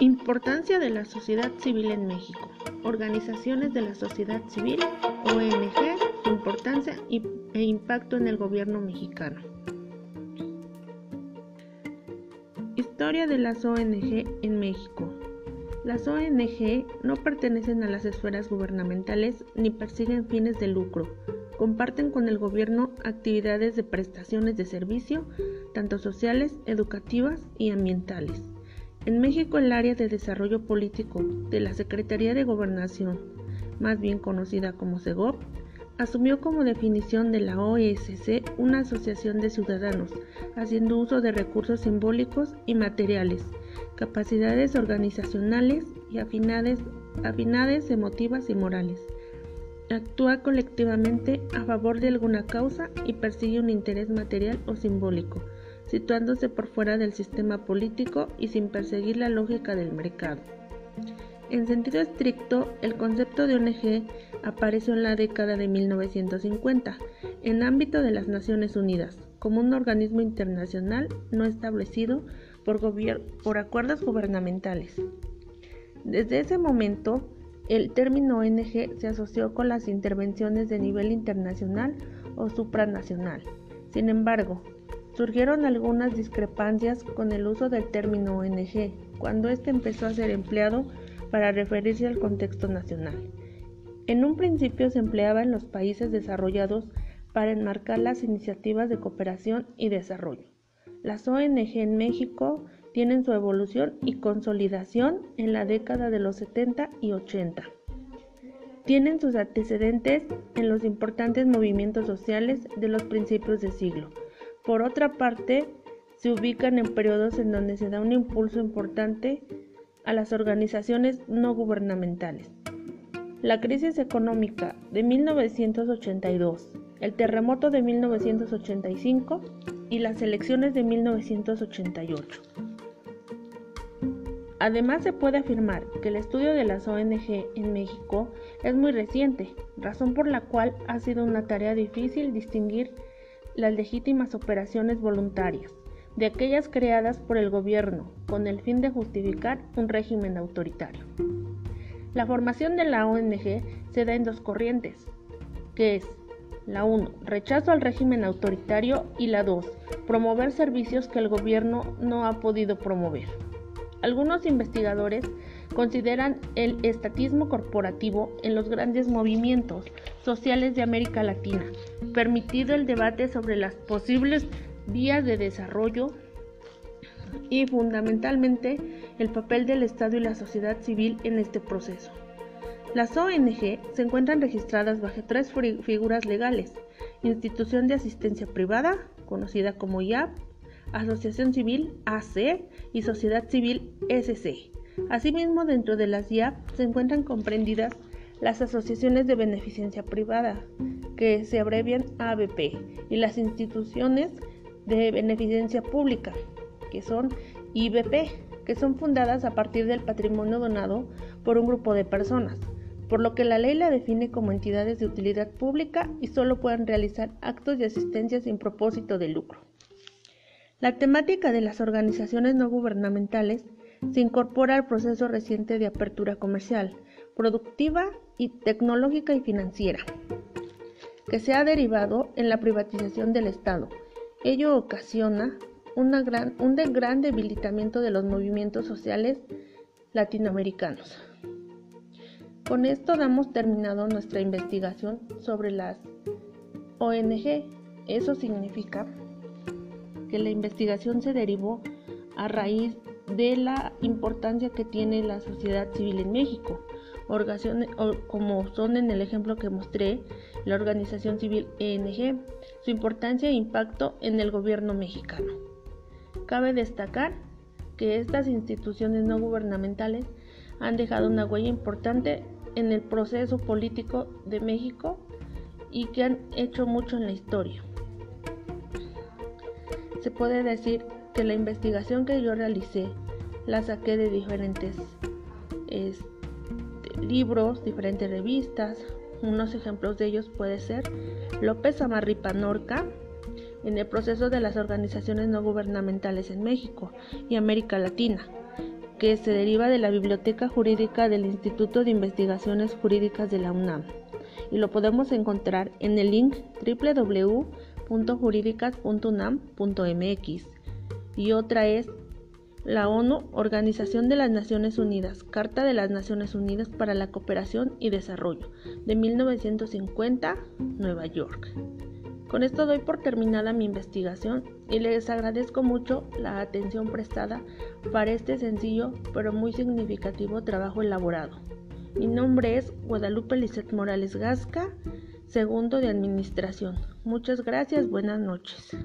Importancia de la sociedad civil en México. Organizaciones de la sociedad civil, ONG, importancia e impacto en el gobierno mexicano. Historia de las ONG en México. Las ONG no pertenecen a las esferas gubernamentales ni persiguen fines de lucro. Comparten con el gobierno actividades de prestaciones de servicio, tanto sociales, educativas y ambientales. En México el área de desarrollo político de la Secretaría de Gobernación, más bien conocida como SEGOP, asumió como definición de la OSC una asociación de ciudadanos, haciendo uso de recursos simbólicos y materiales, capacidades organizacionales y afinidades, afinidades emotivas y morales. Actúa colectivamente a favor de alguna causa y persigue un interés material o simbólico situándose por fuera del sistema político y sin perseguir la lógica del mercado. En sentido estricto, el concepto de ONG apareció en la década de 1950 en ámbito de las Naciones Unidas como un organismo internacional no establecido por, por acuerdos gubernamentales. Desde ese momento, el término ONG se asoció con las intervenciones de nivel internacional o supranacional. Sin embargo, Surgieron algunas discrepancias con el uso del término ONG cuando éste empezó a ser empleado para referirse al contexto nacional. En un principio se empleaba en los países desarrollados para enmarcar las iniciativas de cooperación y desarrollo. Las ONG en México tienen su evolución y consolidación en la década de los 70 y 80. Tienen sus antecedentes en los importantes movimientos sociales de los principios de siglo, por otra parte, se ubican en periodos en donde se da un impulso importante a las organizaciones no gubernamentales. La crisis económica de 1982, el terremoto de 1985 y las elecciones de 1988. Además, se puede afirmar que el estudio de las ONG en México es muy reciente, razón por la cual ha sido una tarea difícil distinguir las legítimas operaciones voluntarias, de aquellas creadas por el gobierno con el fin de justificar un régimen autoritario. La formación de la ONG se da en dos corrientes, que es la 1. Rechazo al régimen autoritario y la 2. Promover servicios que el gobierno no ha podido promover. Algunos investigadores consideran el estatismo corporativo en los grandes movimientos sociales de América Latina, permitido el debate sobre las posibles vías de desarrollo y fundamentalmente el papel del Estado y la sociedad civil en este proceso. Las ONG se encuentran registradas bajo tres figuras legales, Institución de Asistencia Privada, conocida como IAP, Asociación Civil AC y Sociedad Civil SC. Asimismo, dentro de las IAP se encuentran comprendidas las asociaciones de beneficencia privada, que se abrevian ABP, y las instituciones de beneficencia pública, que son IBP, que son fundadas a partir del patrimonio donado por un grupo de personas, por lo que la ley la define como entidades de utilidad pública y solo pueden realizar actos de asistencia sin propósito de lucro. La temática de las organizaciones no gubernamentales se incorpora al proceso reciente de apertura comercial, productiva y tecnológica y financiera, que se ha derivado en la privatización del Estado. Ello ocasiona una gran, un gran debilitamiento de los movimientos sociales latinoamericanos. Con esto damos terminado nuestra investigación sobre las ONG. Eso significa que la investigación se derivó a raíz de la importancia que tiene la sociedad civil en México, como son en el ejemplo que mostré, la organización civil ENG, su importancia e impacto en el gobierno mexicano. Cabe destacar que estas instituciones no gubernamentales han dejado una huella importante en el proceso político de México y que han hecho mucho en la historia. Se puede decir que la investigación que yo realicé la saqué de diferentes este, libros, diferentes revistas. Unos ejemplos de ellos puede ser López Amarripa Norca en el proceso de las organizaciones no gubernamentales en México y América Latina. que se deriva de la Biblioteca Jurídica del Instituto de Investigaciones Jurídicas de la UNAM y lo podemos encontrar en el link www.juridicas.unam.mx y otra es la ONU, Organización de las Naciones Unidas, Carta de las Naciones Unidas para la Cooperación y Desarrollo, de 1950, Nueva York. Con esto doy por terminada mi investigación y les agradezco mucho la atención prestada para este sencillo pero muy significativo trabajo elaborado. Mi nombre es Guadalupe Lizeth Morales Gasca, segundo de Administración. Muchas gracias, buenas noches.